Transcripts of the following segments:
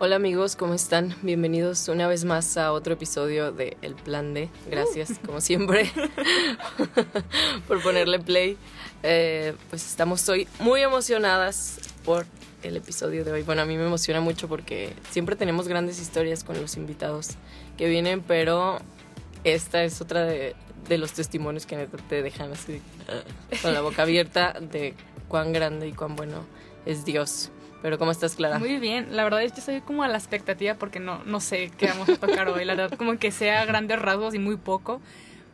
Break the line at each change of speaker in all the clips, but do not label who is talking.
Hola amigos, ¿cómo están? Bienvenidos una vez más a otro episodio de El Plan D. Gracias,
Uh.
como siempre, por ponerle play. Eh, pues estamos hoy muy emocionadas por el episodio de hoy. Bueno, a mí me emociona mucho porque siempre tenemos grandes historias con los invitados que vienen, pero esta es otra de, de los testimonios que te dejan así con la boca abierta de cuán grande y cuán bueno es Dios. Pero ¿cómo estás, Clara?
Muy bien, la verdad es que estoy como a la expectativa porque no, no sé qué vamos a tocar hoy. La verdad, como que sea grandes rasgos y muy poco.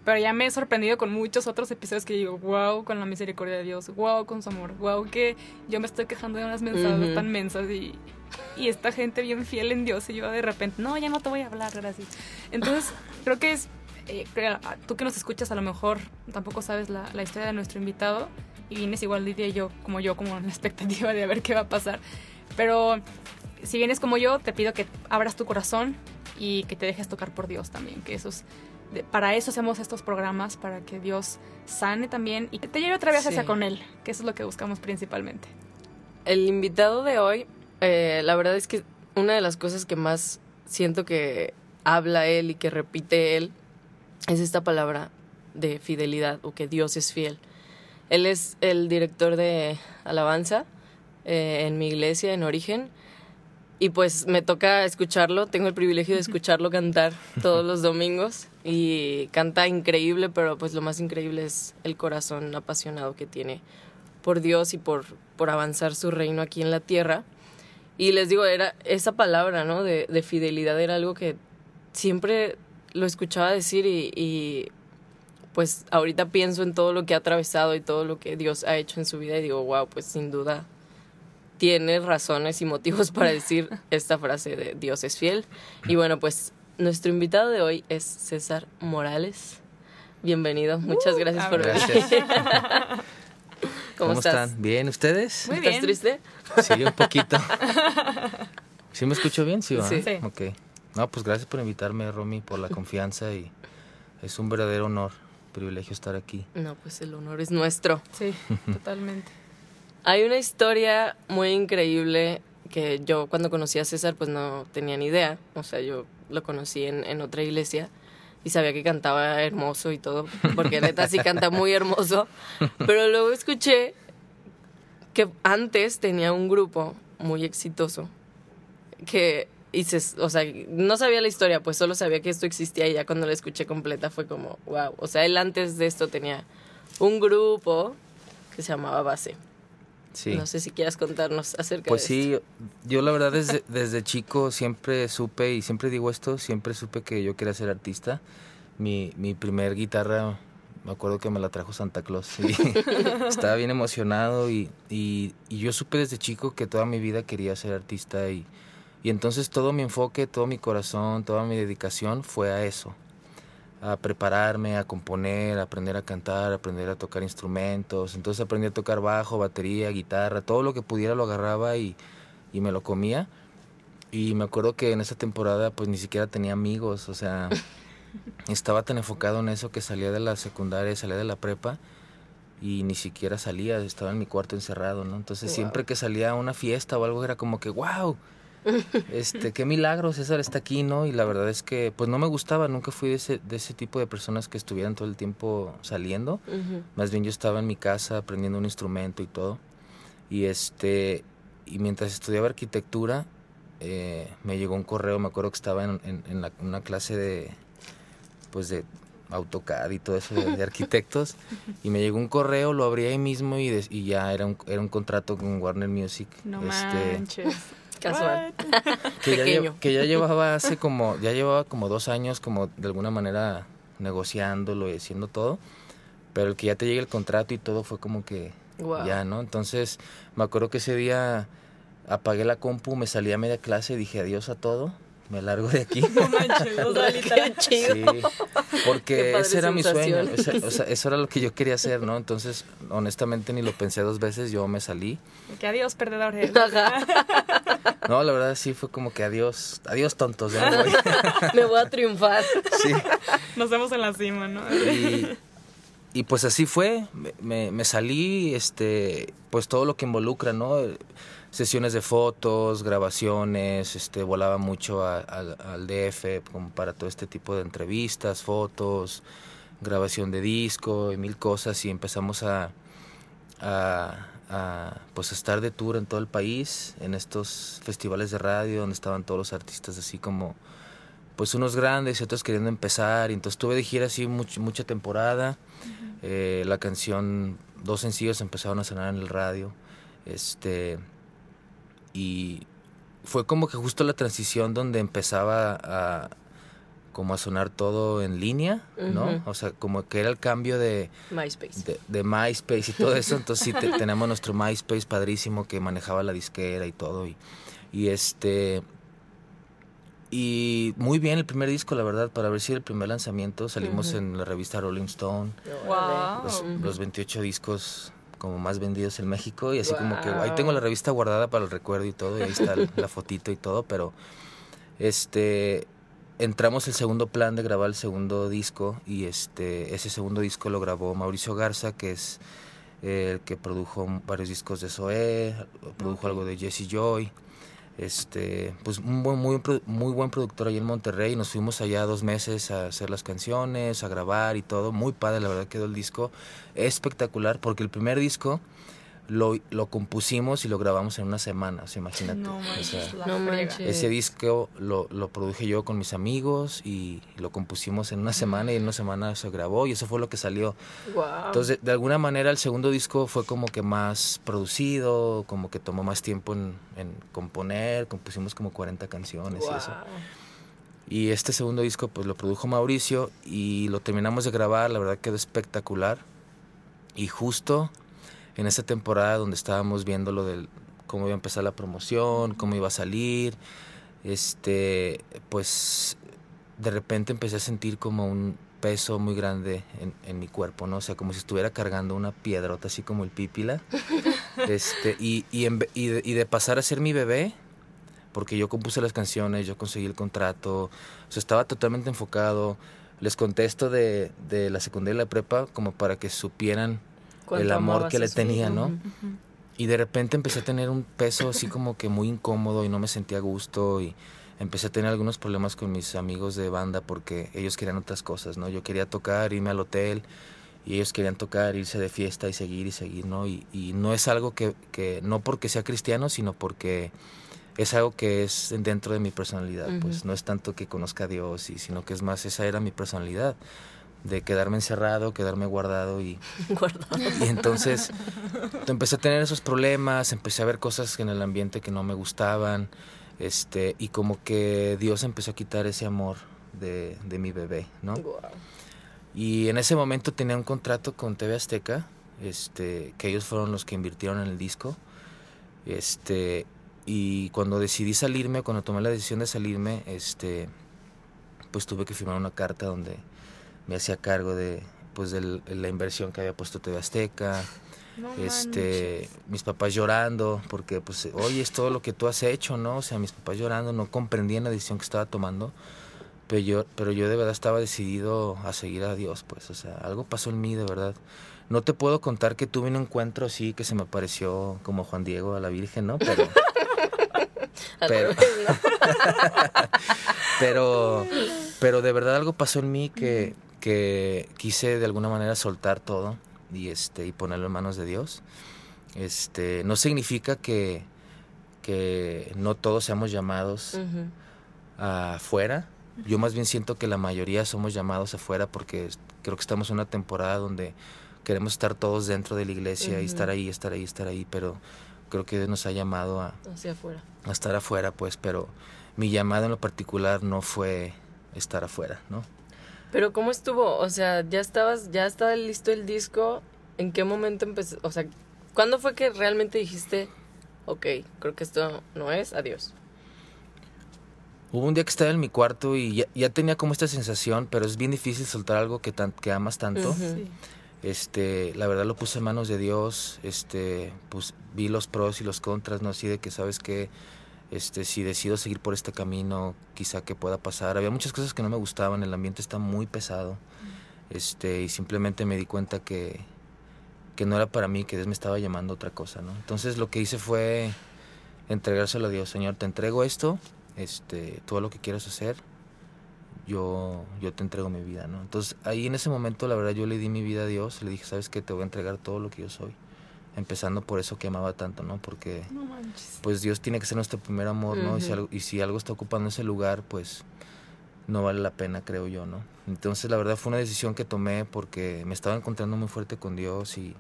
Pero ya me he sorprendido con muchos otros episodios que digo, wow, con la misericordia de Dios, wow, con su amor, wow, que yo me estoy quejando de unas mensajes
Ujú.
tan mensas y, y esta gente bien fiel en Dios y yo de repente, no, ya no te voy a hablar, gracias. Entonces, creo que es, eh, creo- tú que nos escuchas a lo mejor tampoco sabes la, la historia de nuestro invitado y vienes igual Lidia y yo, como yo, como en la expectativa de a ver qué va a pasar. Pero si vienes como yo, te pido que abras tu corazón y que te dejes tocar por Dios también, que eso es, para eso hacemos estos programas, para que Dios sane también y te lleve otra vez hacia con Él, que eso es lo que buscamos principalmente.
El invitado de hoy, eh, la verdad es que una de las cosas que más siento que habla él y que repite él es esta palabra de fidelidad o que Dios es fiel. Él es el director de alabanza eh, en mi iglesia, en Origen, y pues me toca escucharlo, tengo el privilegio de escucharlo cantar todos los domingos y canta increíble, pero pues lo más increíble es el corazón apasionado que tiene por Dios y por, por avanzar su reino aquí en la tierra. Y les digo, era esa palabra, ¿no? De, de fidelidad era algo que siempre lo escuchaba decir y, y, pues ahorita pienso en todo lo que ha atravesado y todo lo que Dios ha hecho en su vida y digo, wow, pues sin duda tiene razones y motivos para decir esta frase de Dios es fiel. Y bueno, pues nuestro invitado de hoy es César Morales. Bienvenido, muchas gracias
a
por venir.
Gracias.
¿Cómo, estás?
están? ¿Bien? ¿Ustedes?
Muy
¿Estás
bien.
triste?
Sí, un poquito. ¿Sí me escucho bien? Sí, ¿va?
Sí.
Sí.
Ok. No, pues gracias por invitarme, Romy, por la confianza y es un verdadero honor, privilegio estar aquí.
No, pues el honor es nuestro.
Sí, totalmente.
Hay una historia muy increíble que yo cuando conocí a César pues no tenía ni idea. O sea, yo lo conocí en, en otra iglesia y sabía que cantaba hermoso y todo, porque neta sí canta muy hermoso. Pero luego escuché que antes tenía un grupo muy exitoso que y se- o sea, no sabía la historia, pues solo sabía que esto existía y ya cuando la escuché completa fue como, wow. O sea, él antes de esto tenía un grupo que se llamaba Base.
Sí.
No sé si quieras contarnos acerca
Pues
de
sí, yo la verdad desde, desde chico siempre supe, y siempre digo esto, siempre supe que yo quería ser artista. Mi, mi primer guitarra, me acuerdo que me la trajo Santa Claus y estaba bien emocionado y, y, y yo supe desde chico que toda mi vida quería ser artista y, y entonces todo mi enfoque, todo mi corazón, toda mi dedicación fue a eso, a prepararme, a componer, a aprender a cantar, a aprender a tocar instrumentos. Entonces aprendí a tocar bajo, batería, guitarra, todo lo que pudiera lo agarraba y, y me lo comía. Y me acuerdo que en esa temporada pues ni siquiera tenía amigos, o sea, estaba tan enfocado en eso que salía de la secundaria, salía de la prepa y ni siquiera salía, estaba en mi cuarto encerrado, ¿no? Entonces
Wow.
siempre que salía a una fiesta o algo era como que, wow, este, qué milagro, César está aquí, ¿no? Y la verdad es que, pues no me gustaba, nunca fui de ese, de ese tipo de personas que estuvieran todo el tiempo saliendo.
Ujú.
Más bien yo estaba en mi casa aprendiendo un instrumento y todo. Y este, y mientras estudiaba arquitectura, eh, me llegó un correo, me acuerdo que estaba en, en- en la- una clase de, pues de AutoCAD y todo eso de, de arquitectos. Y me llegó un correo, lo abrí ahí mismo y, des- y ya era un, era un contrato con Warner Music.
No
este,
manches.
Casual.
que ya,
Pequeño.
lle- que ya llevaba hace como, ya llevaba como dos años como de alguna manera negociándolo y haciendo todo, pero el que ya te llegue el contrato y todo fue como que
Wow.
ya, ¿no? Entonces me acuerdo que ese día apagué la compu, me salí a media clase dije adiós a todo, me largo de aquí.
No manches, o sea, literal.
Qué chido.
Sí, porque ese era mi sueño, ese- o sea, eso era lo que yo quería hacer, ¿no? Entonces, honestamente ni lo pensé dos veces, yo me salí.
Que adiós, perdedores.
Ajá.
No, la verdad sí fue como que adiós, adiós tontos, ya me voy.
Me voy a triunfar.
Sí.
Nos vemos en la cima, ¿no?
Y, y pues así fue, me, me- me salí, este, pues todo lo que involucra, ¿no? Sesiones de fotos, grabaciones, este, volaba mucho a- al, al DF como para todo este tipo de entrevistas, fotos, grabación de disco y mil cosas y empezamos a, a, a, pues a estar de tour en todo el país, en estos festivales de radio donde estaban todos los artistas así como pues unos grandes y otros queriendo empezar y entonces tuve de gira así much- mucha temporada. Eh, la canción dos sencillos empezaron a sonar en el radio este y fue como que justo la transición donde empezaba a como a sonar todo en línea no o sea como que era el cambio de
MySpace.
de, de MySpace y todo eso. Entonces sí, te- tenemos nuestro MySpace padrísimo que manejaba la disquera y todo. Y, y este... Y muy bien el primer disco, la verdad, para ver si el primer lanzamiento salimos en la revista Rolling Stone,
Wow.
los, los 28 discos como más vendidos en México y así como que ahí tengo la revista guardada para el recuerdo y todo y ahí está la fotito y todo, pero este entramos el segundo plan de grabar el segundo disco y este ese segundo disco lo grabó Mauricio Garza que es el que produjo varios discos de Zoé, produjo algo de Jesse Joy. Este, pues un buen, muy, muy buen productor ahí en Monterrey. Nos fuimos allá dos meses a hacer las canciones, a grabar y todo. Muy padre, la verdad quedó el disco espectacular porque el primer disco lo, lo compusimos y lo grabamos en una semana, o sea, imagínate.
No
O
manches,
sea,
la
No manches.
ese disco lo, lo produje yo con mis amigos y lo compusimos en una semana y en una semana se grabó y eso fue lo que salió.
Wow.
Entonces, de, de alguna manera el segundo disco fue como que más producido, como que tomó más tiempo en, en componer, compusimos como 40 canciones y eso. Y este segundo disco pues lo produjo Mauricio y lo terminamos de grabar, la verdad quedó espectacular. Y justo en esa temporada donde estábamos viendo lo del cómo iba a empezar la promoción, cómo iba a salir, este, pues de repente empecé a sentir como un peso muy grande en, en mi cuerpo, ¿no? O sea, como si estuviera cargando una piedrota, así como el pípila. este, y, y, en ve- y de, y de pasar a ser mi bebé, porque yo compuse las canciones, yo conseguí el contrato, o sea, estaba totalmente enfocado. Les contesto de, de la secundaria y la prepa como para que supieran
¿Cuánto
el amor que le tenía, ¿no? Y de repente empecé a tener un peso así como que muy incómodo y no me sentía a gusto y empecé a tener algunos problemas con mis amigos de banda porque ellos querían otras cosas, ¿no? Yo quería tocar, irme al hotel y ellos querían tocar, irse de fiesta y seguir y seguir, ¿no? Y, y no es algo que, que, no porque sea cristiano, sino porque es algo que es dentro de mi personalidad, pues no es tanto que conozca a Dios, y, sino que es más, esa era mi personalidad, de quedarme encerrado, quedarme guardado y,
Guardado.
y entonces empecé a tener esos problemas, empecé a ver cosas en el ambiente que no me gustaban, este, y como que Dios empezó a quitar ese amor de, de mi bebé, ¿no?
Guau.
Y en ese momento tenía un contrato con TV Azteca, este, que ellos fueron los que invirtieron en el disco. Este, y cuando decidí salirme, cuando tomé la decisión de salirme, este, pues tuve que firmar una carta donde me hacía cargo de pues de la inversión que había puesto TV Azteca,
No
este, mis papás llorando, porque pues, oye, es todo lo que tú has hecho, ¿no? O sea, mis papás llorando, no comprendían la decisión que estaba tomando, pero yo, pero yo de verdad estaba decidido a seguir a Dios, pues, o sea, algo pasó en mí, de verdad. No te puedo contar que tuve un encuentro así que se me pareció como Juan Diego a la Virgen, ¿no? Pero, pero, pero de verdad algo pasó en mí que, que quise de alguna manera soltar todo y este y ponerlo en manos de Dios. Este, no significa que, que no todos seamos llamados afuera. Yo más bien siento que la mayoría somos llamados afuera porque creo que estamos en una temporada donde queremos estar todos dentro de la iglesia y estar ahí, estar ahí, estar ahí, pero creo que Dios nos ha llamado a,
Hacia afuera.
a estar afuera, pues, pero mi llamado en lo particular no fue estar afuera, ¿no?
Pero ¿cómo estuvo? O sea, ya estabas, ya estaba listo el disco. ¿En qué momento empezó? O sea, ¿cuándo fue que realmente dijiste, ok, creo que esto no es, adiós?
Hubo un día que estaba en mi cuarto y ya, ya tenía como esta sensación, pero es bien difícil soltar algo que, tan, que amas tanto.
Sí.
Este, la verdad lo puse en manos de Dios, este, pues vi los pros y los contras, no así de que sabes que este si decido seguir por este camino, quizá que pueda pasar. Había muchas cosas que no me gustaban, el ambiente está muy pesado. Este, y simplemente me di cuenta que que no era para mí, que Dios me estaba llamando a otra cosa, ¿no? Entonces lo que hice fue entregárselo a Dios, Señor, te entrego esto, este, todo lo que quieras hacer, yo, yo te entrego mi vida, ¿no? Entonces ahí en ese momento la verdad yo le di mi vida a Dios, le dije, sabes que te voy a entregar todo lo que yo soy, empezando por eso que amaba tanto, ¿no? Porque
No
pues Dios tiene que ser nuestro primer amor, ¿no? y, si
Ujú.
algo, y si algo está ocupando ese lugar, pues no vale la pena, creo yo, ¿no? Entonces la verdad fue una decisión que tomé porque me estaba encontrando muy fuerte con Dios y,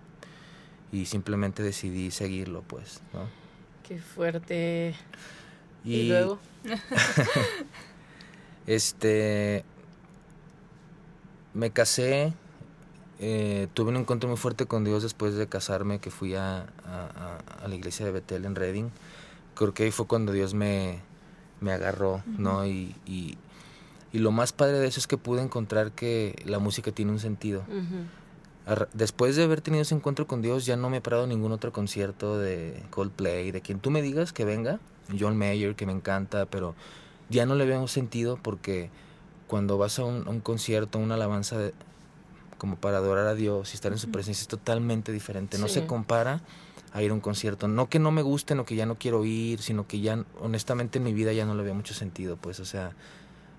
y simplemente decidí seguirlo, pues, ¿no?
Qué fuerte. Y, luego.
Este. Me casé. Eh, tuve un encuentro muy fuerte con Dios después de casarme, que fui a, a- a- la iglesia de Betel en Reading. Creo que ahí fue cuando Dios me, me agarró, ¿no? Y, y, y lo más padre de eso es que pude encontrar que la música tiene un sentido.
Ujú.
Arra- Después de haber tenido ese encuentro con Dios, ya no me he parado ningún otro concierto de Coldplay, de quien tú me digas que venga, John Mayer, que me encanta, pero ya no le veo sentido porque cuando vas a un, a un concierto, una alabanza de- como para adorar a Dios y estar en su presencia es totalmente diferente. No
Sí.
se compara a ir a un concierto. No que no me guste, no que ya no quiero ir, sino que ya honestamente en mi vida ya no le veo mucho sentido. Pues, o sea,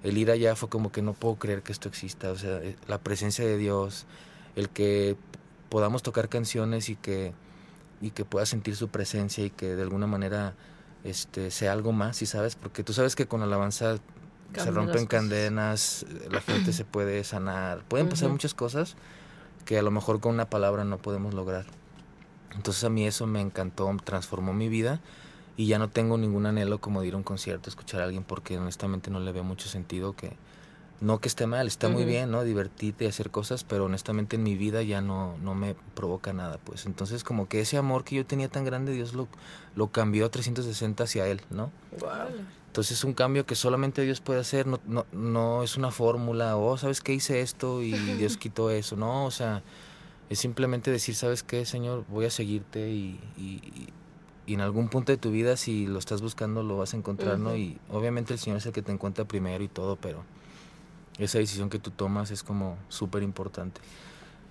el ir allá fue como que no puedo creer que esto exista. O sea, eh, la presencia de Dios, el que podamos tocar canciones y que y que pueda sentir su presencia y que de alguna manera este sea algo más, ¿sí sabes? Porque tú sabes que con alabanza se rompen cadenas, la gente se puede sanar, pueden pasar muchas cosas que a lo mejor con una palabra no podemos lograr. Entonces a mí eso me encantó, transformó mi vida y ya no tengo ningún anhelo como de ir a un concierto, escuchar a alguien porque honestamente no le veo mucho sentido que no que esté mal, está muy bien, ¿no? Divertirte y hacer cosas, pero honestamente en mi vida ya no, no me provoca nada, pues. Entonces como que ese amor que yo tenía tan grande, Dios lo, lo cambió a 360 hacia Él, ¿no?
Guau.
Entonces es un cambio que solamente Dios puede hacer, no, no, no es una fórmula, o ¿sabes qué? Hice esto y Dios quitó eso, no, o sea, es simplemente decir, ¿sabes qué, Señor? Voy a seguirte y, y, y en algún punto de tu vida, si lo estás buscando, lo vas a encontrar, ¿no? Y obviamente el Señor es el que te encuentra primero y todo, pero esa decisión que tú tomas es como súper importante.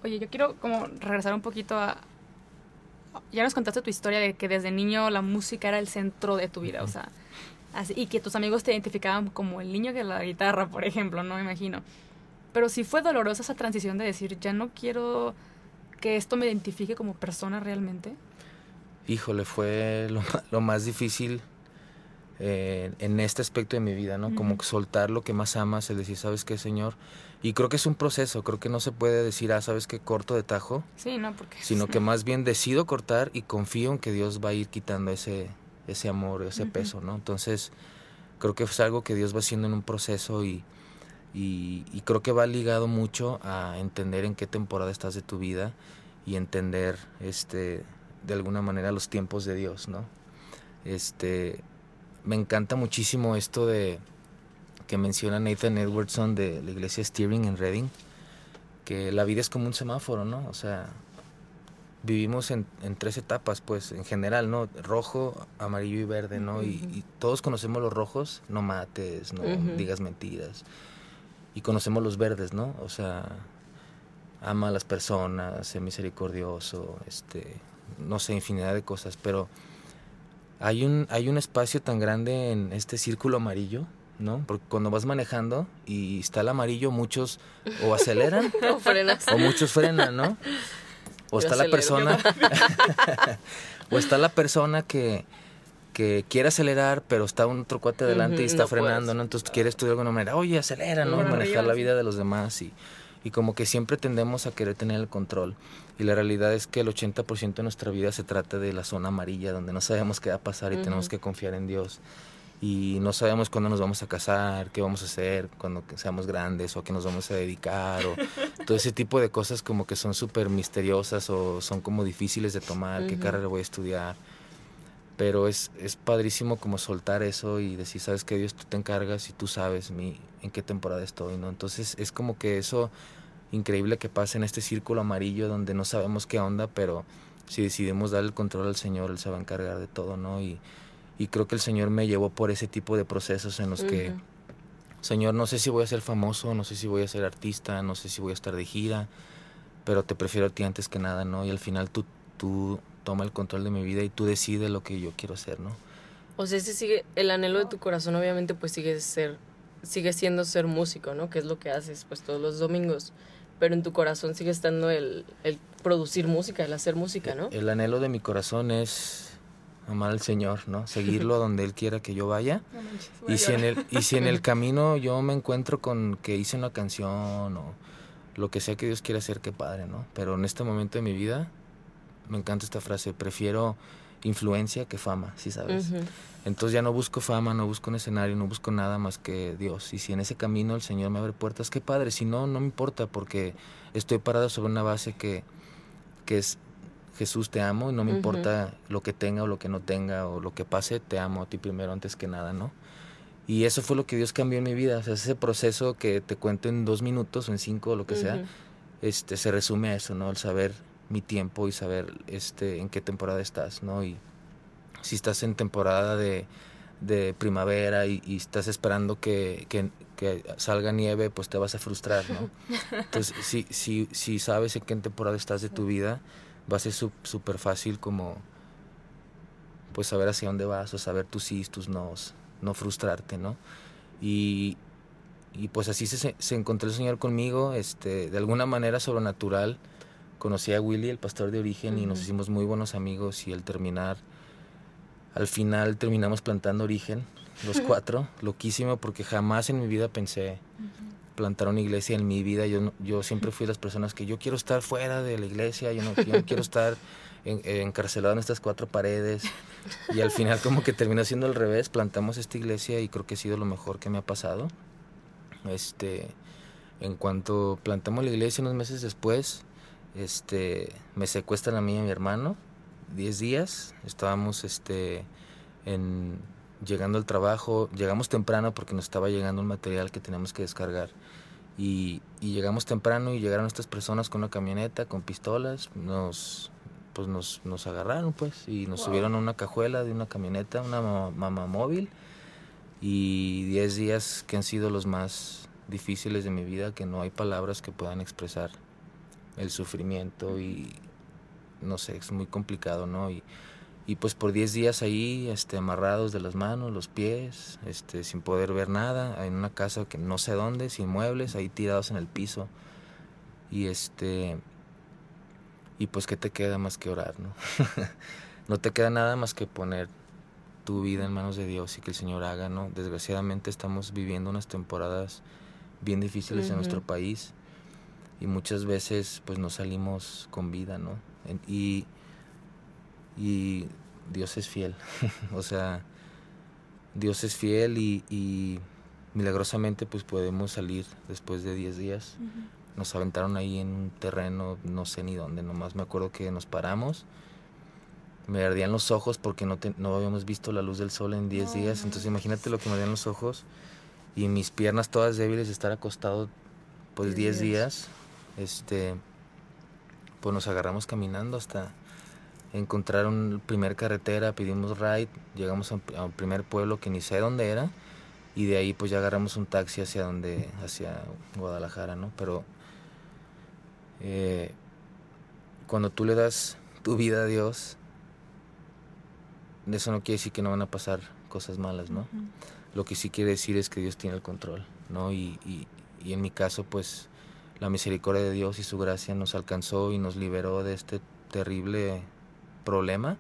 Oye, yo quiero como regresar un poquito a... Ya nos contaste tu historia de que desde niño la música era el centro de tu vida, o sea, así, y que tus amigos te identificaban como el niño de la guitarra, por ejemplo, no me imagino. Pero sí fue dolorosa esa transición de decir, ya no quiero que esto me identifique como persona realmente.
Híjole, fue lo, más difícil eh, en este aspecto de mi vida, ¿no? Como soltar lo que más amas, el decir, ¿sabes qué, Señor? Y creo que es un proceso, creo que no se puede decir, ah, ¿sabes qué? Corto de tajo,
Sí, no, porque...
sino que más bien decido cortar y confío en que Dios va a ir quitando ese, ese amor, ese peso, ¿no? Entonces, creo que es algo que Dios va haciendo en un proceso y, y, y creo que va ligado mucho a entender en qué temporada estás de tu vida y entender, este, de alguna manera los tiempos de Dios, ¿no? Este, me encanta muchísimo esto de que menciona Nathan Edwardson de la iglesia Steering en Reading, que la vida es como un semáforo, ¿no? O sea, vivimos en, en tres etapas, pues, en general, ¿no? Rojo, amarillo y verde, ¿no? y, y todos conocemos los rojos, no mates, no digas mentiras. Y conocemos los verdes, ¿no? O sea, ama a las personas, sé misericordioso, este, no sé, infinidad de cosas, pero hay un, hay un espacio tan grande en este círculo amarillo, ¿no? Porque cuando vas manejando y está el amarillo, muchos o aceleran
frenas.
o muchos frenan, ¿no? O está la persona, o está la persona que, que quiere acelerar, pero está un otro cuate adelante y está
no
frenando,
puedes.
¿no? Entonces quieres tú de alguna manera, oye, acelera, ¿no? Manejar la vida de los demás y, y como que siempre tendemos a querer tener el control. Y la realidad es que el 80% de nuestra vida se trata de la zona amarilla, donde no sabemos qué va a pasar y tenemos que confiar en Dios. Y no sabemos cuándo nos vamos a casar, qué vamos a hacer cuando seamos grandes o a qué nos vamos a dedicar o todo ese tipo de cosas como que son súper misteriosas o son como difíciles de tomar, qué carrera voy a estudiar. pero es, es padrísimo como soltar eso y decir, sabes que Dios tú te encargas y tú sabes mi, en qué temporada estoy, ¿no? Entonces es como que eso increíble que pasa en este círculo amarillo donde no sabemos qué onda, pero si decidimos dar el control al Señor, Él se va a encargar de todo, ¿no? Y, y creo que el Señor me llevó por ese tipo de procesos en los que, Señor, no sé si voy a ser famoso, no sé si voy a ser artista, no sé si voy a estar de gira, pero te prefiero a ti antes que nada, ¿no? Y al final tú, tú toma el control de mi vida y tú decides lo que yo quiero hacer, ¿no?
O sea, ese sigue, el anhelo de tu corazón obviamente pues sigue ser, sigue siendo ser músico, ¿no? Que es lo que haces pues todos los domingos. Pero en tu corazón sigue estando el, el producir música, el hacer música, ¿no?
El anhelo de mi corazón es amar al Señor, ¿no? Seguirlo donde Él quiera que yo vaya. y, si en el, y si en el camino yo me encuentro con que hice una canción o lo que sea que Dios quiera hacer, qué padre, ¿no? Pero en este momento de mi vida me encanta esta frase, prefiero influencia que fama, ¿sí sabes? Entonces ya no busco fama, no busco un escenario, no busco nada más que Dios. Y si en ese camino el Señor me abre puertas, qué padre. Si no, no me importa porque estoy parado sobre una base que, que es Jesús te amo y no me importa lo que tenga o lo que no tenga o lo que pase, te amo a ti primero antes que nada, ¿no? Y eso fue lo que Dios cambió en mi vida. O sea, ese proceso que te cuento en dos minutos o en cinco o lo que sea, este, se resume a eso, ¿no? El saber mi tiempo y saber este en qué temporada estás, ¿no? Y si estás en temporada de, de primavera y, estás esperando que, que, salga nieve, pues te vas a frustrar, ¿no? Entonces, si, si, si sabes en qué temporada estás de tu vida, va a ser súper fácil como pues saber hacia dónde vas o saber tus sí, tus no, no frustrarte, ¿no? Y, y pues así se, se encontró el Señor conmigo, este, de alguna manera sobrenatural, conocí a Willy, el pastor de origen, y nos hicimos muy buenos amigos y al terminar, al final terminamos plantando origen, los cuatro, loquísimo, porque jamás en mi vida pensé plantar una iglesia en mi vida. Yo, yo siempre fui de las personas que yo quiero estar fuera de la iglesia, yo no, quiero estar encarcelado en estas cuatro paredes. Y al final como que terminó siendo al revés, plantamos esta iglesia y creo que ha sido lo mejor que me ha pasado. Este, en cuanto plantamos la iglesia unos meses después, este, me secuestran a mí y a mi hermano, 10 días, estábamos este, en, llegando al trabajo, llegamos temprano porque nos estaba llegando un material que teníamos que descargar. Y, llegamos temprano y llegaron estas personas con una camioneta, con pistolas, nos pues nos, nos agarraron pues y nos subieron a una cajuela de una camioneta, una mamá móvil y 10 días que han sido los más difíciles de mi vida, que no hay palabras que puedan expresar el sufrimiento y no sé, es muy complicado, ¿no? Y, y pues por 10 días ahí este, amarrados de las manos, los pies, este, sin poder ver nada, en una casa que no sé dónde, sin muebles, ahí tirados en el piso. Y este y pues qué te queda más que orar, ¿no? no te queda nada más que poner tu vida en manos de Dios y que el Señor haga, ¿no? Desgraciadamente estamos viviendo unas temporadas bien difíciles en nuestro país y muchas veces pues no salimos con vida, ¿no? Y, y Dios es fiel, o sea, Dios es fiel y, milagrosamente pues podemos salir después de 10 días. Nos aventaron ahí en un terreno, no sé ni dónde, nomás me acuerdo que nos paramos. Me ardían los ojos porque no, no habíamos visto la luz del sol en 10 días, entonces imagínate lo que me ardían los ojos. Y mis piernas todas débiles de estar acostado pues 10 días este, pues nos agarramos caminando hasta encontrar una primer carretera, pedimos ride, llegamos a un, primer pueblo que ni sé dónde era y de ahí pues ya agarramos un taxi hacia donde, hacia Guadalajara, ¿no? Pero eh, cuando tú le das tu vida a Dios, eso no quiere decir que no van a pasar cosas malas, ¿no? Lo que sí quiere decir es que Dios tiene el control, ¿no? Y, y, y en mi caso, pues la misericordia de Dios y su gracia nos alcanzó y nos liberó de este terrible problema.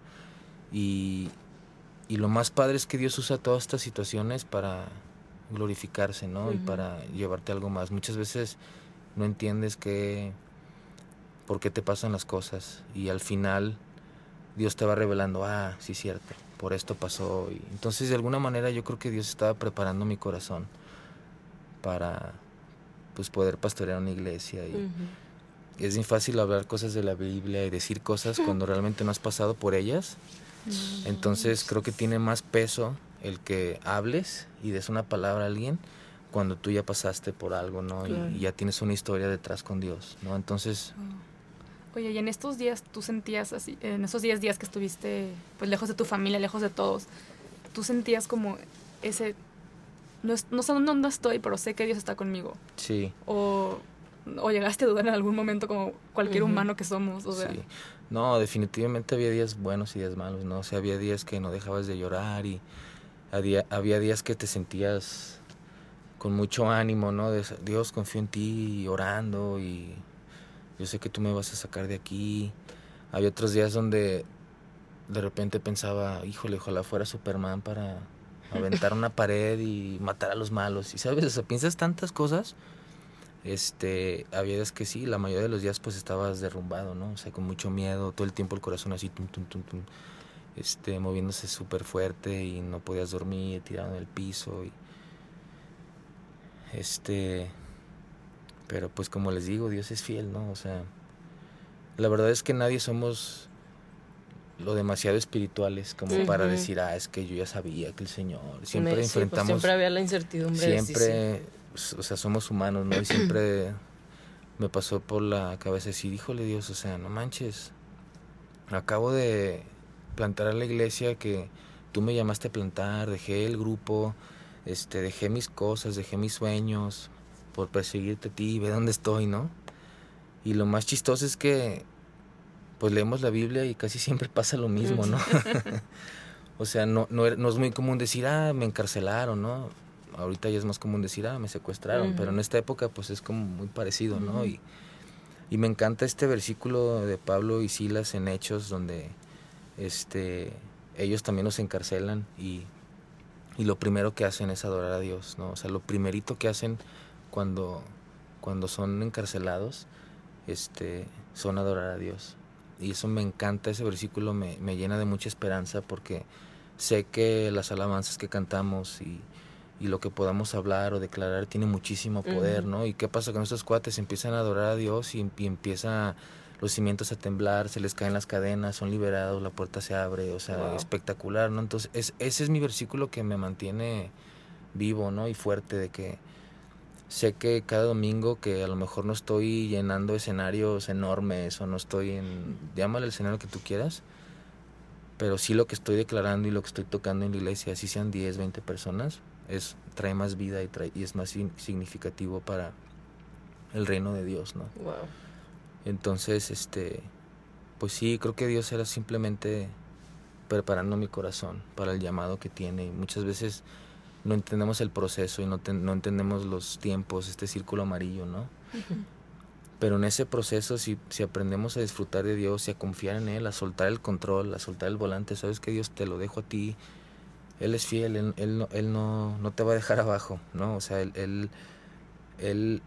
Y, y lo más padre es que Dios usa todas estas situaciones para glorificarse, ¿no? Y para llevarte algo más. Muchas veces no entiendes que por qué te pasan las cosas y al final Dios te va revelando, ah, sí cierto, por esto pasó. Y entonces de alguna manera yo creo que Dios estaba preparando mi corazón para pues poder pastorear una iglesia y es muy fácil hablar cosas de la Biblia y decir cosas cuando realmente no has pasado por ellas Entonces creo que tiene más peso el que hables y des una palabra a alguien cuando tú ya pasaste por algo, ¿no? Y-
Claro.
Y, ya tienes una historia detrás con Dios, ¿no? Entonces,
Oye, y en estos días tú sentías así, en esos 10 días que estuviste pues lejos de tu familia, lejos de todos, tú sentías como ese, no, es- no sé dónde estoy, pero sé que Dios está conmigo.
sí,
O, o llegaste a dudar en algún momento como cualquier humano que somos. O sea,
sí. No, definitivamente había días buenos y días malos, ¿no? O sea, había días que no dejabas de llorar y había, había días que te sentías con mucho ánimo, ¿no? De, Dios, confío en ti, y orando y yo sé que tú me vas a sacar de aquí. Había otros días donde de repente pensaba, híjole, ojalá fuera Superman para aventar una pared y matar a los malos. Y sabes, o sea, piensas tantas cosas. Este, había días que sí, la mayoría de los días pues estabas derrumbado, ¿no? O sea, con mucho miedo, todo el tiempo el corazón así, tum, tum, tum, tum, este, moviéndose súper fuerte y no podías dormir, tirado en el piso y este, pero pues como les digo, Dios es fiel, ¿no? O sea, la verdad es que nadie somos lo demasiado espirituales como para decir, ah, es que yo ya sabía que el Señor. Siempre
Sí, pues,
enfrentamos
siempre había la incertidumbre.
siempre, o sea, somos humanos, ¿no? Y siempre me pasó por la cabeza decir, híjole Dios, o sea, no manches, acabo de plantar a la iglesia que tú me llamaste a plantar, dejé el grupo, este, dejé mis cosas, dejé mis sueños por perseguirte a ti, ve dónde estoy, ¿no? Y lo más chistoso es que, pues leemos la Biblia y casi siempre pasa lo mismo, ¿no? o sea, no, no, no es muy común decir, ah, me encarcelaron, ¿no? Ahorita ya es más común decir, ah, me secuestraron, pero en esta época pues es como muy parecido, ¿no? Y, y me encanta este versículo de Pablo y Silas en Hechos donde este ellos también los encarcelan y, y lo primero que hacen es adorar a Dios, ¿no? O sea, lo primerito que hacen cuando, cuando son encarcelados este, son adorar a Dios. Y eso me encanta, ese versículo me, me llena de mucha esperanza porque sé que las alabanzas que cantamos y, y lo que podamos hablar o declarar tiene muchísimo poder. ¿no? ¿Y qué pasa con estos cuates? Empiezan a adorar a Dios y, y empieza los cimientos a temblar, se les caen las cadenas, son liberados, la puerta se abre, o sea,
Wow.
espectacular, ¿no? Entonces, es, ese es mi versículo que me mantiene vivo, ¿no? Y fuerte de que sé que cada domingo que a lo mejor no estoy llenando escenarios enormes o no estoy en, llámale el escenario que tú quieras, pero sí lo que estoy declarando y lo que estoy tocando en la iglesia, así sean 10, 20 personas, es trae más vida y, trae, y es más significativo para el reino de Dios, ¿no?
Wow.
Entonces, este, pues sí, creo que Dios era simplemente preparando mi corazón para el llamado que tiene. Y muchas veces no entendemos el proceso y no entendemos los tiempos, este círculo amarillo, ¿no? Pero en ese proceso, si, si aprendemos a disfrutar de Dios y a confiar en Él, a soltar el control, a soltar el volante, sabes que Dios te lo dejo a ti, Él es fiel, Él, él no, él no, no te va a dejar abajo, ¿no? O sea, Él, él, él,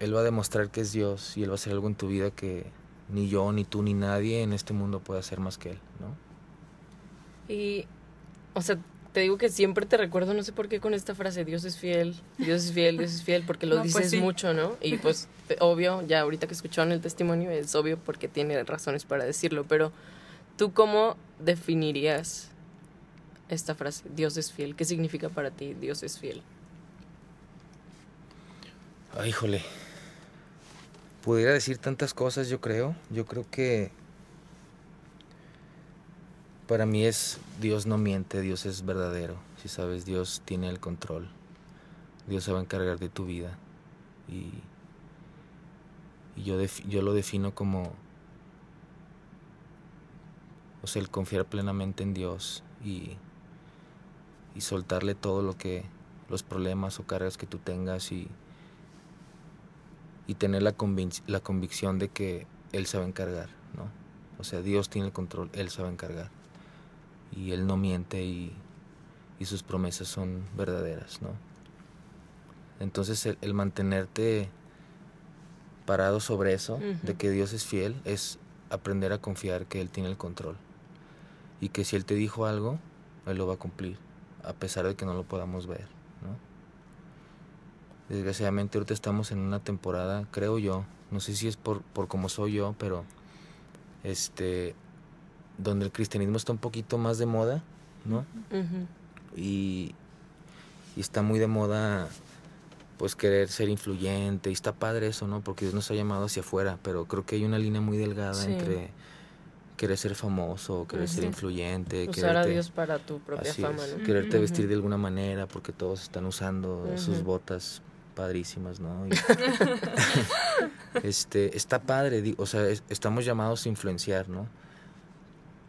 él va a demostrar que es Dios y Él va a hacer algo en tu vida que ni yo, ni tú, ni nadie en este mundo puede hacer más que Él, ¿no?
Y, o sea, te digo que siempre te recuerdo, no sé por qué con esta frase, Dios es fiel, Dios es fiel, Dios es fiel, porque lo
No, pues
dices
sí.
mucho, ¿no? Y pues, obvio, ya ahorita que escucharon el testimonio, es obvio porque tiene razones para decirlo, pero ¿tú cómo definirías esta frase, Dios es fiel? ¿Qué significa para ti Dios es fiel?
Ay, híjole. Pudiera decir tantas cosas, yo creo. Yo creo que para mí es Dios no miente, Dios es verdadero. Si sabes, Dios tiene el control. Dios se va a encargar de tu vida. Y, y yo, yo lo defino como, o sea, el confiar plenamente en Dios y, y soltarle todo lo que, los problemas o cargas que tú tengas y, y tener la, la convicción de que Él se va a encargar, ¿no? O sea, Dios tiene el control, Él se va a encargar. Y Él no miente y, y sus promesas son verdaderas, ¿no? Entonces el, el mantenerte parado sobre eso, de que Dios es fiel, es aprender a confiar que Él tiene el control. Y que si Él te dijo algo, Él lo va a cumplir, a pesar de que no lo podamos ver, ¿no? Desgraciadamente ahorita estamos en una temporada, creo yo, no sé si es por, por cómo soy yo, pero este donde el cristianismo está un poquito más de moda, ¿no? Y, y está muy de moda pues querer ser influyente y está padre eso, ¿no? Porque Dios nos ha llamado hacia afuera, pero creo que hay una línea muy delgada
Sí.
entre querer ser famoso, querer ser influyente,
Usar a
quererte-
Dios para tu propia
así
fama,
quererte vestir de alguna manera porque todos están usando sus botas padrísimas, ¿no? Y- este, está padre, o sea, es- estamos llamados a influenciar, ¿no?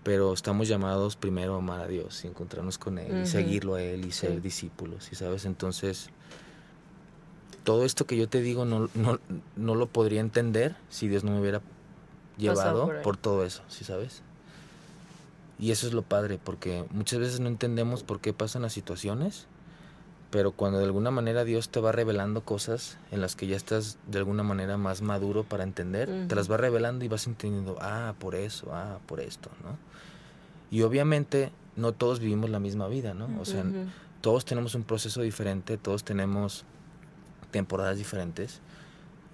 Pero estamos llamados primero a amar a Dios y encontrarnos con Él y seguirlo a Él y ser
Sí.
discípulos, ¿sí sabes? Entonces, todo esto que yo te digo no, no, no lo podría entender si Dios no me hubiera llevado
por
todo eso, ¿sí sabes? Y eso es lo padre, porque muchas veces no entendemos por qué pasan las situaciones, pero cuando de alguna manera Dios te va revelando cosas en las que ya estás de alguna manera más maduro para entender, te
Ujú.
las va revelando y vas entendiendo, ah, por eso, ah, por esto, ¿no? Y obviamente no todos vivimos la misma vida, ¿no? O sea, todos tenemos un proceso diferente, todos tenemos temporadas diferentes.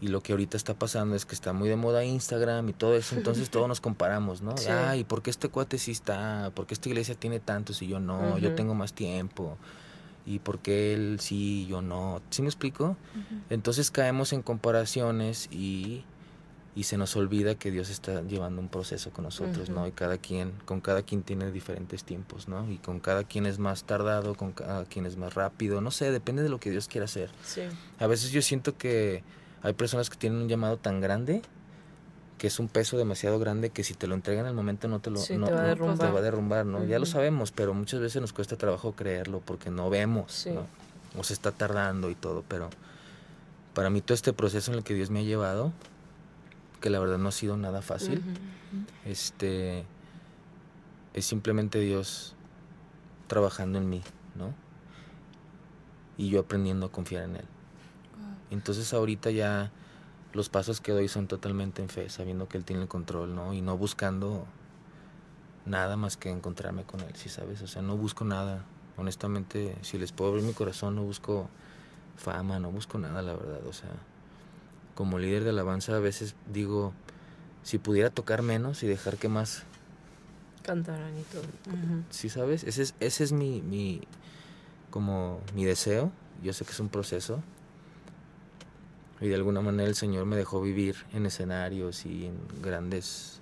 Y lo que ahorita está pasando es que está muy de moda Instagram y todo eso, entonces todos nos comparamos, ¿no?
Sí.
Ay, ¿por qué este cuate sí está? ¿Por qué esta iglesia tiene tantos y yo no? Yo tengo más tiempo. ¿Y por qué él sí y yo no? ¿Sí me explico? Entonces caemos en comparaciones y, y se nos olvida que Dios está llevando un proceso con nosotros, ¿no? Y cada quien, con cada quien tiene diferentes tiempos, ¿no? Y con cada quien es más tardado, con cada quien es más rápido, no sé, depende de lo que Dios quiera hacer.
Sí.
A veces yo siento que hay personas que tienen un llamado tan grande que es un peso demasiado grande que si te lo entregan al momento no te lo
Sí,
no-
te va a
no-
derrumbar.
te va a derrumbar, ¿no? Ya lo sabemos, pero muchas veces nos cuesta trabajo creerlo porque no vemos,
Sí.
¿no? O se está tardando y todo, pero para mí todo este proceso en el que Dios me ha llevado, que la verdad no ha sido nada fácil, este es simplemente Dios trabajando en mí, ¿no? Y yo aprendiendo a confiar en él. Entonces ahorita ya los pasos que doy son totalmente en fe, sabiendo que Él tiene el control, ¿no? Y no buscando nada más que encontrarme con Él, ¿sí sabes? O sea, no busco nada. Honestamente, si les puedo abrir mi corazón, no busco fama, no busco nada, la verdad. O sea, como líder de alabanza a veces digo, si pudiera tocar menos y dejar que más,
Cantarán y todo. Ujú.
¿sí sabes? Ese es, ese es mi, mi, como mi deseo. Yo sé que es un proceso, y de alguna manera el Señor me dejó vivir en escenarios y en grandes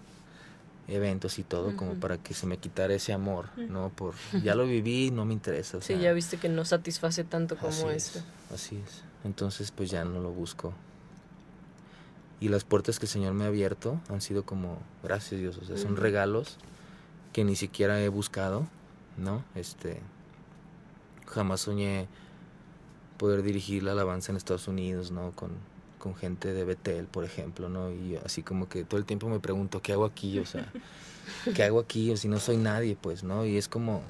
eventos y todo como para que se me quitara ese amor, ¿no? Por ya lo viví, no me interesa. o
Sí, ya viste que no satisface tanto como eso.
es, así es. Entonces pues ya no lo busco. Y las puertas que el Señor me ha abierto han sido como, gracias Dios, o sea, son regalos que ni siquiera he buscado, ¿no? Este, jamás soñé poder dirigir la alabanza en Estados Unidos, ¿no? Con, con gente de Betel, por ejemplo, ¿no? Y así como que todo el tiempo me pregunto, ¿qué hago aquí? O sea, ¿qué hago aquí? O si no soy nadie, pues, ¿no? Y es como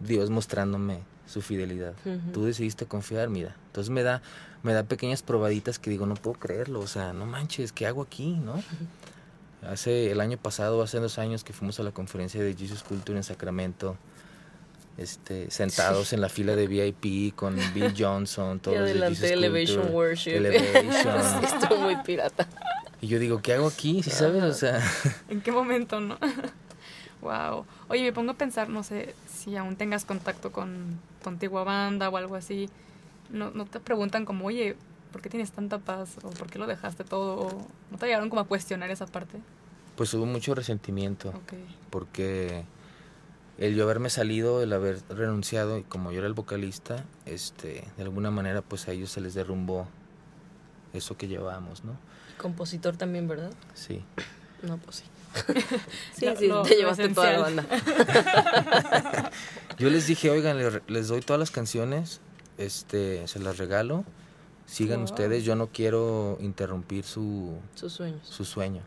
Dios mostrándome su fidelidad. Tú decidiste confiar, mira. Entonces me da, me da pequeñas probaditas que digo, no puedo creerlo, o sea, no manches, ¿qué hago aquí, no? Hace el año pasado, hace dos años que fuimos a la conferencia de Jesus Culture en Sacramento, este, sentados en la fila de VIP con Bill Johnson,
Y
todos de
adelante
Jesus
Elevation
Culture,
Worship.
Elevation.
Estuvo muy pirata.
Y yo digo, ¿qué hago aquí? ¿Sí sabes? O sea,
¿En qué momento, no? wow. Oye, me pongo a pensar, no sé, si aún tengas contacto con tu antigua banda o algo así. No, no te preguntan como, oye, ¿por qué tienes tanta paz? ¿O por qué lo dejaste todo? ¿O ¿No te llegaron como a cuestionar esa parte?
pues hubo mucho resentimiento.
Ok.
porque el yo haberme salido, el haber renunciado y como yo era el vocalista, este, de alguna manera pues a ellos se les derrumbó eso que llevábamos, ¿no?
Compositor también, ¿verdad?
Sí.
No, pues sí. sí, sí, te llevaste toda la banda.
Yo les dije, oigan, le- les doy todas las canciones, este, se las regalo, sigan ustedes, yo no quiero interrumpir su,
Sus sueños.
su sueño.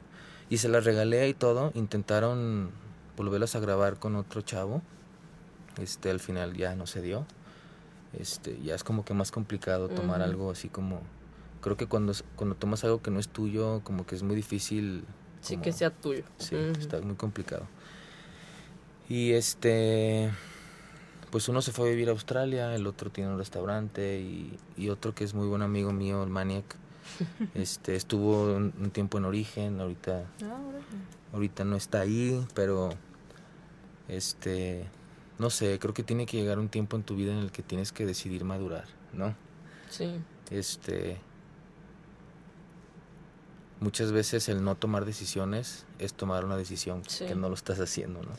Y se las regalé y todo, intentaron volverlas a grabar con otro chavo, este, al final ya no se dio. Este, ya es como que más complicado tomar algo así como creo que cuando cuando tomas algo que no es tuyo, como que es muy difícil
Sí,
como-
que sea tuyo.
Sí, está muy complicado. Y este, pues uno se fue a vivir a Australia, el otro tiene un restaurante y, y otro que es muy buen amigo mío, el Maniac, este, estuvo un, un tiempo en Origen, ahorita,
Ah,
ahorita no está ahí, pero Este, no sé, creo que tiene que llegar un tiempo en tu vida en el que tienes que decidir madurar, ¿no?
Sí.
Este, muchas veces el no tomar decisiones es tomar una decisión
Sí.
que no lo estás haciendo, ¿no?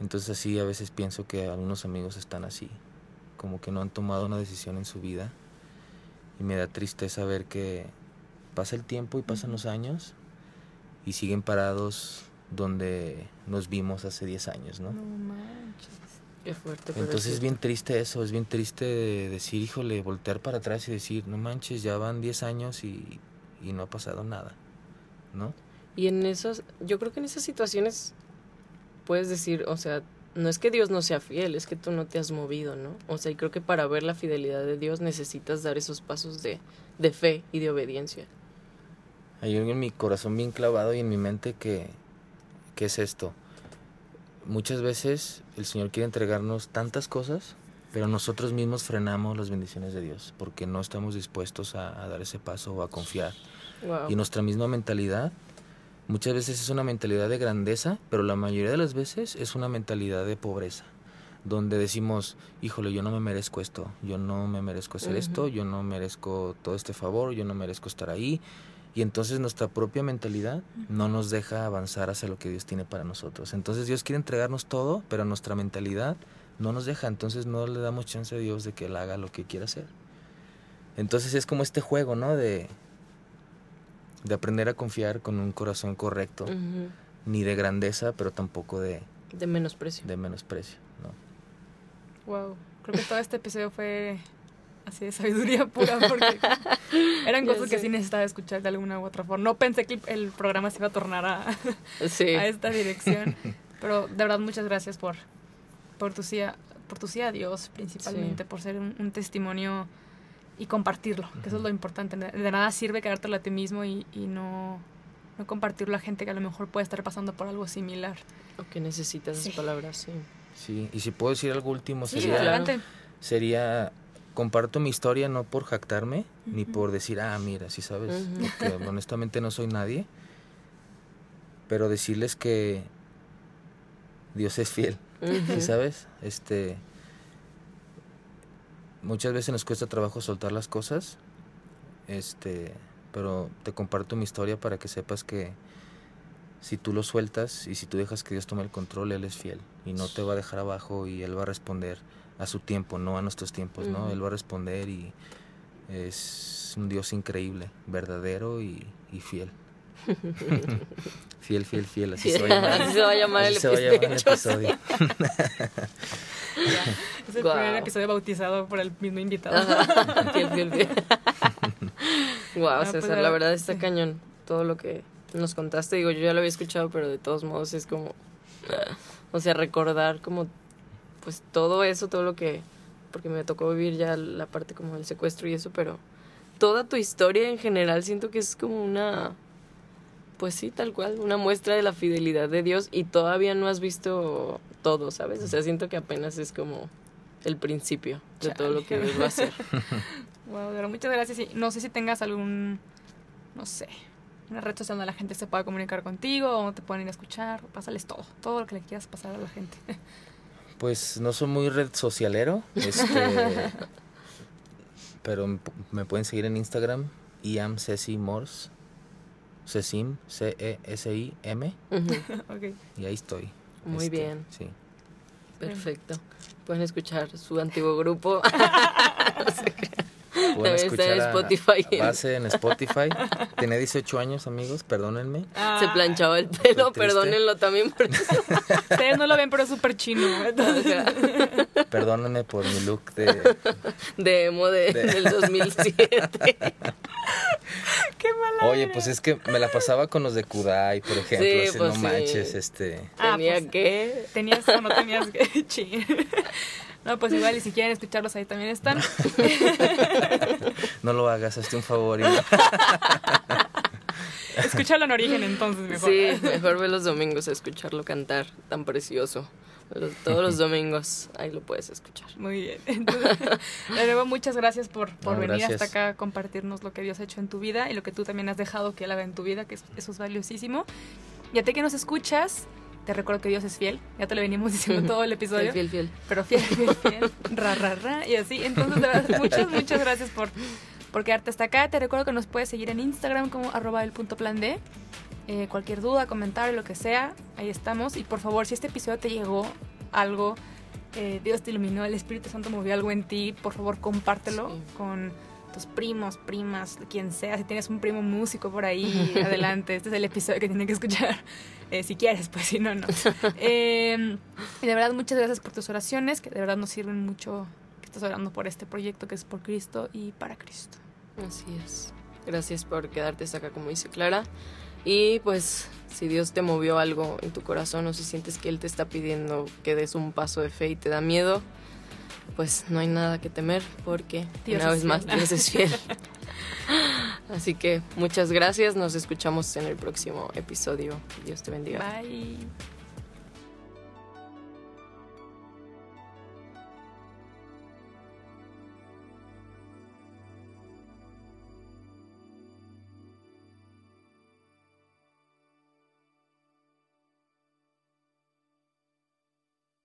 Entonces así a veces pienso que algunos amigos están así, como que no han tomado una decisión en su vida y me da tristeza ver que pasa el tiempo y pasan los años y siguen parados donde nos vimos hace 10 años, ¿no?
No manches.
Qué fuerte.
Entonces es bien triste eso, es bien triste de decir, híjole, voltear para atrás y decir, no manches, ya van 10 años y, y no ha pasado nada, ¿no?
Y en esos, yo creo que en esas situaciones puedes decir, o sea, no es que Dios no sea fiel, es que tú no te has movido, ¿no? O sea, y creo que para ver la fidelidad de Dios necesitas dar esos pasos de, de fe y de obediencia.
Hay algo en mi corazón bien clavado y en mi mente que, que es esto. Muchas veces el Señor quiere entregarnos tantas cosas, pero nosotros mismos frenamos las bendiciones de Dios porque no estamos dispuestos a, a dar ese paso o a confiar.
Wow.
Y nuestra misma mentalidad muchas veces es una mentalidad de grandeza, pero la mayoría de las veces es una mentalidad de pobreza, donde decimos, híjole, yo no me merezco esto, yo no me merezco hacer esto, yo no merezco todo este favor, yo no merezco estar ahí. Y entonces nuestra propia mentalidad no nos deja avanzar hacia lo que Dios tiene para nosotros. Entonces Dios quiere entregarnos todo, pero nuestra mentalidad no nos deja. Entonces no le damos chance a Dios de que Él haga lo que quiera hacer. Entonces es como este juego, ¿no? De, de aprender a confiar con un corazón correcto, ni de grandeza, pero tampoco de,
De menosprecio.
de menosprecio, ¿no?
Wow. Creo que todo este episodio fue así de sabiduría pura porque eran cosas que sí necesitaba escuchar de alguna u otra forma. No pensé que el, programa se iba a tornar a,
Sí.
a esta dirección. Pero de verdad, muchas gracias por, por, tu, sí a, por tu sí a Dios, principalmente,
Sí.
por ser un, un testimonio y compartirlo, que eso es lo importante. De, nada sirve quedártelo a ti mismo y, y no, no compartirlo a gente que a lo mejor puede estar pasando por algo similar.
O que necesitas
Sí.
esas palabras, sí.
Sí, y si puedo decir algo último,
Sí,
sería,
adelante.
sería, comparto mi historia no por jactarme, ni por decir, ah, mira, sí sabes, porque honestamente no soy nadie, pero decirles que Dios es fiel, ¿sí sabes? Este, muchas veces nos cuesta trabajo soltar las cosas, este, pero te comparto mi historia para que sepas que si tú lo sueltas y si tú dejas que Dios tome el control, Él es fiel y no te va a dejar abajo y Él va a responder a su tiempo, no a nuestros tiempos, ¿no? Él va a responder y es un Dios increíble, verdadero y, y fiel. fiel, fiel, fiel, así se va a llamar.
Así se va a llamar
Así
el
se va a llamar el
episodio.
episodio.
Es el
Guau.
primer episodio bautizado por el mismo invitado.
Ajá. Fiel, fiel, fiel. Wow,
Ah, pues,
César, la
ver,
verdad está
sí.
cañón. Todo lo que nos contaste, digo, yo ya lo había escuchado, pero de todos modos es como, o sea, recordar como, pues todo eso, todo lo que, porque me tocó vivir ya la parte como del secuestro y eso, pero toda tu historia en general siento que es como una, pues sí, tal cual, una muestra de la fidelidad de Dios y todavía no has visto todo, ¿sabes? O sea, siento que apenas es como el principio de todo lo que. Dios va a hacer.
Wow, verdad, muchas gracias. Y no sé si tengas algún, no sé, una red social donde la gente se pueda comunicar contigo o te puedan ir a escuchar. Pásales todo, todo lo que le quieras pasar a la gente.
Pues no soy muy red socialero, este, pero me pueden seguir en Instagram, Iam Cesim, E C-E-S-I-M, y ahí estoy.
Muy
Este,
bien.
Sí.
Perfecto. Pueden escuchar su antiguo grupo.
Pueden
También está en
escuchar a-
Spotify.
a base en Spotify. Tenía 18 años, amigos, perdónenme.
Se planchaba el pelo, perdónenlo también por eso.
Ustedes no lo ven, pero es súper chino.
Perdónenme por mi look de...
de emo de-
De-
del 2007.
Qué mala.
Oye, pues es que me la pasaba con los de Kudai, por ejemplo.
Sí, pues
no
sí.
manches, este...
Ah,
Tenía
pues,
que.
¿Tenías o no tenías que? No, pues igual, y si quieren escucharlos ahí también están.
No lo hagas, hazte un favor. y-
Escúchalo en origen entonces mejor.
Sí, mejor ve los domingos a escucharlo cantar tan precioso. Todos los domingos ahí lo puedes escuchar.
Muy bien. Entonces, de nuevo, muchas gracias por, por
No,
venir
gracias.
hasta acá a compartirnos lo que Dios ha hecho en tu vida y lo que tú también has dejado que Él haga en tu vida, que eso, eso es valiosísimo. Y a ti que nos escuchas, te recuerdo que Dios es fiel. Ya te lo venimos diciendo todo el episodio.
Fiel, fiel, fiel.
Pero fiel, fiel, fiel. ra, ra, ra. Y así. Entonces, de verdad, muchas, muchas gracias por, por quedarte hasta acá. Te recuerdo que nos puedes seguir en Instagram como arroba el punto plan D. Eh, cualquier duda, comentario, lo que sea, ahí estamos. Y por favor, si este episodio te llegó algo, eh, Dios te iluminó, el Espíritu Santo movió algo en ti, por favor compártelo
Sí.
con tus primos, primas, quien sea. Si tienes un primo músico por ahí, adelante. Este es el episodio que tienen que escuchar. Eh, si quieres, pues si no, no. Eh, y de verdad, muchas gracias por tus oraciones, que de verdad nos sirven mucho que estás orando por este proyecto que es por Cristo y para Cristo.
Así es. Gracias por quedarte hasta acá, como dice Clara. Y pues, si Dios te movió algo en tu corazón o si sientes que Él te está pidiendo que des un paso de fe y te da miedo, pues no hay nada que temer porque
Dios
una
es
vez más
fiel.
Dios es fiel. Así que muchas gracias, nos escuchamos en el próximo episodio. Dios te bendiga.
Bye.